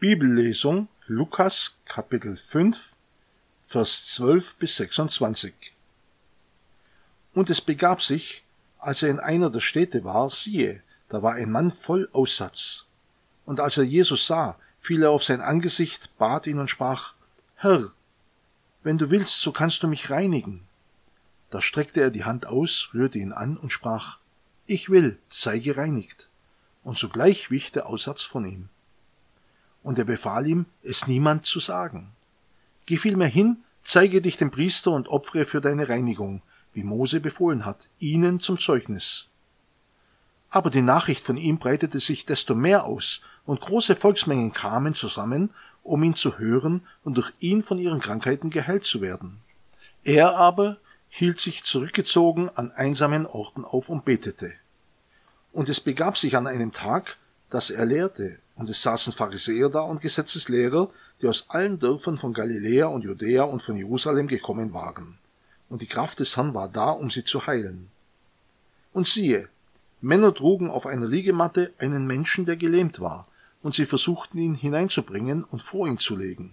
Bibellesung Lukas Kapitel 5 Vers 12 bis 26 Und es begab sich, als er in einer der Städte war, siehe, da war ein Mann voll Aussatz. Und als er Jesus sah, fiel er auf sein Angesicht, bat ihn und sprach, Herr, wenn du willst, so kannst du mich reinigen. Da streckte er die Hand aus, rührte ihn an und sprach, Ich will, sei gereinigt. Und sogleich wich der Aussatz von ihm. Und er befahl ihm, es niemand zu sagen. Geh vielmehr hin, zeige dich dem Priester und opfere für deine Reinigung, wie Mose befohlen hat, ihnen zum Zeugnis. Aber die Nachricht von ihm breitete sich desto mehr aus, und große Volksmengen kamen zusammen, um ihn zu hören und durch ihn von ihren Krankheiten geheilt zu werden. Er aber hielt sich zurückgezogen an einsamen Orten auf und betete. Und es begab sich an einem Tag, dass er lehrte, und es saßen Pharisäer da und Gesetzeslehrer, die aus allen Dörfern von Galiläa und Judäa und von Jerusalem gekommen waren. Und die Kraft des Herrn war da, um sie zu heilen. Und siehe, Männer trugen auf einer Liegematte einen Menschen, der gelähmt war, und sie versuchten ihn hineinzubringen und vor ihn zu legen.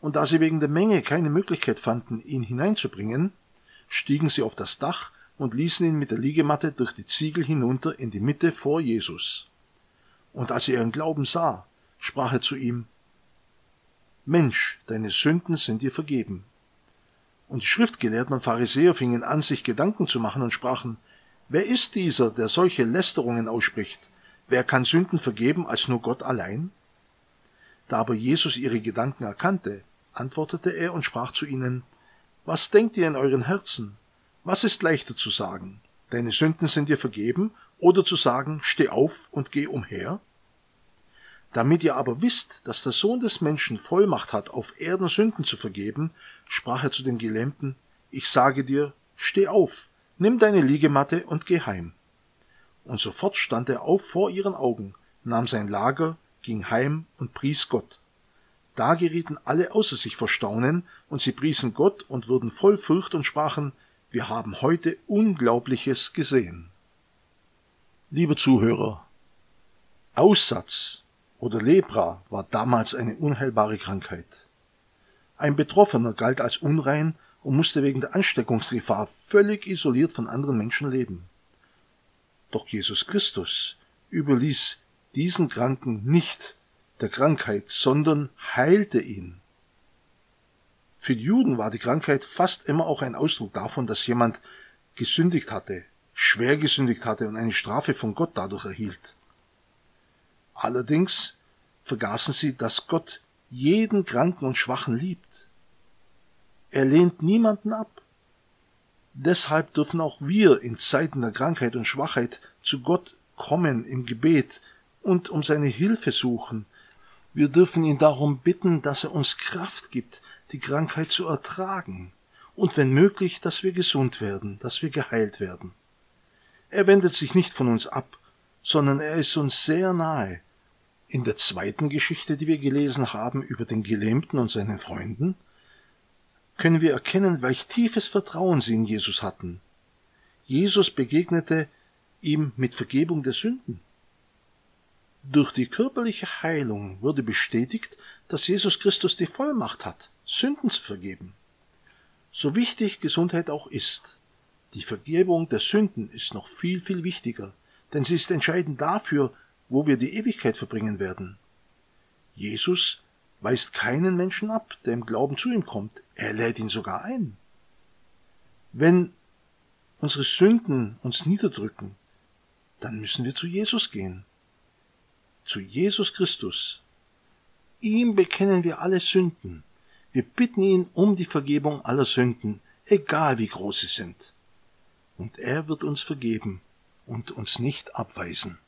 Und da sie wegen der Menge keine Möglichkeit fanden, ihn hineinzubringen, stiegen sie auf das Dach und ließen ihn mit der Liegematte durch die Ziegel hinunter in die Mitte vor Jesus. Und als er ihren Glauben sah, sprach er zu ihm, Mensch, deine Sünden sind dir vergeben. Und die Schriftgelehrten und Pharisäer fingen an, sich Gedanken zu machen und sprachen, Wer ist dieser, der solche Lästerungen ausspricht? Wer kann Sünden vergeben als nur Gott allein? Da aber Jesus ihre Gedanken erkannte, antwortete er und sprach zu ihnen, Was denkt ihr in euren Herzen? Was ist leichter zu sagen? Deine Sünden sind dir vergeben, oder zu sagen, Steh auf und geh umher? Damit ihr aber wisst, dass der Sohn des Menschen Vollmacht hat, auf Erden Sünden zu vergeben, sprach er zu dem Gelähmten, ich sage dir, steh auf, nimm deine Liegematte und geh heim. Und sofort stand er auf vor ihren Augen, nahm sein Lager, ging heim und pries Gott. Da gerieten alle außer sich vor Staunen, und sie priesen Gott und wurden voll Furcht und sprachen, wir haben heute Unglaubliches gesehen. Lieber Zuhörer, Aussatz oder Lepra war damals eine unheilbare Krankheit. Ein Betroffener galt als unrein und musste wegen der Ansteckungsgefahr völlig isoliert von anderen Menschen leben. Doch Jesus Christus überließ diesen Kranken nicht der Krankheit, sondern heilte ihn. Für die Juden war die Krankheit fast immer auch ein Ausdruck davon, dass jemand gesündigt hatte, schwer gesündigt hatte und eine Strafe von Gott dadurch erhielt. Allerdings vergaßen sie, dass Gott jeden Kranken und Schwachen liebt. Er lehnt niemanden ab. Deshalb dürfen auch wir in Zeiten der Krankheit und Schwachheit zu Gott kommen im Gebet und um seine Hilfe suchen. Wir dürfen ihn darum bitten, dass er uns Kraft gibt, die Krankheit zu ertragen und wenn möglich, dass wir gesund werden, dass wir geheilt werden. Er wendet sich nicht von uns ab, sondern er ist uns sehr nahe in der zweiten Geschichte, die wir gelesen haben über den Gelähmten und seinen Freunden, können wir erkennen, welch tiefes Vertrauen sie in Jesus hatten. Jesus begegnete ihm mit Vergebung der Sünden. Durch die körperliche Heilung wurde bestätigt, dass Jesus Christus die Vollmacht hat, Sünden zu vergeben. So wichtig Gesundheit auch ist, die Vergebung der Sünden ist noch viel, viel wichtiger, denn sie ist entscheidend dafür, wo wir die Ewigkeit verbringen werden. Jesus weist keinen Menschen ab, der im Glauben zu ihm kommt. Er lädt ihn sogar ein. Wenn unsere Sünden uns niederdrücken, dann müssen wir zu Jesus gehen. Zu Jesus Christus. Ihm bekennen wir alle Sünden. Wir bitten ihn um die Vergebung aller Sünden, egal wie groß sie sind. Und er wird uns vergeben und uns nicht abweisen.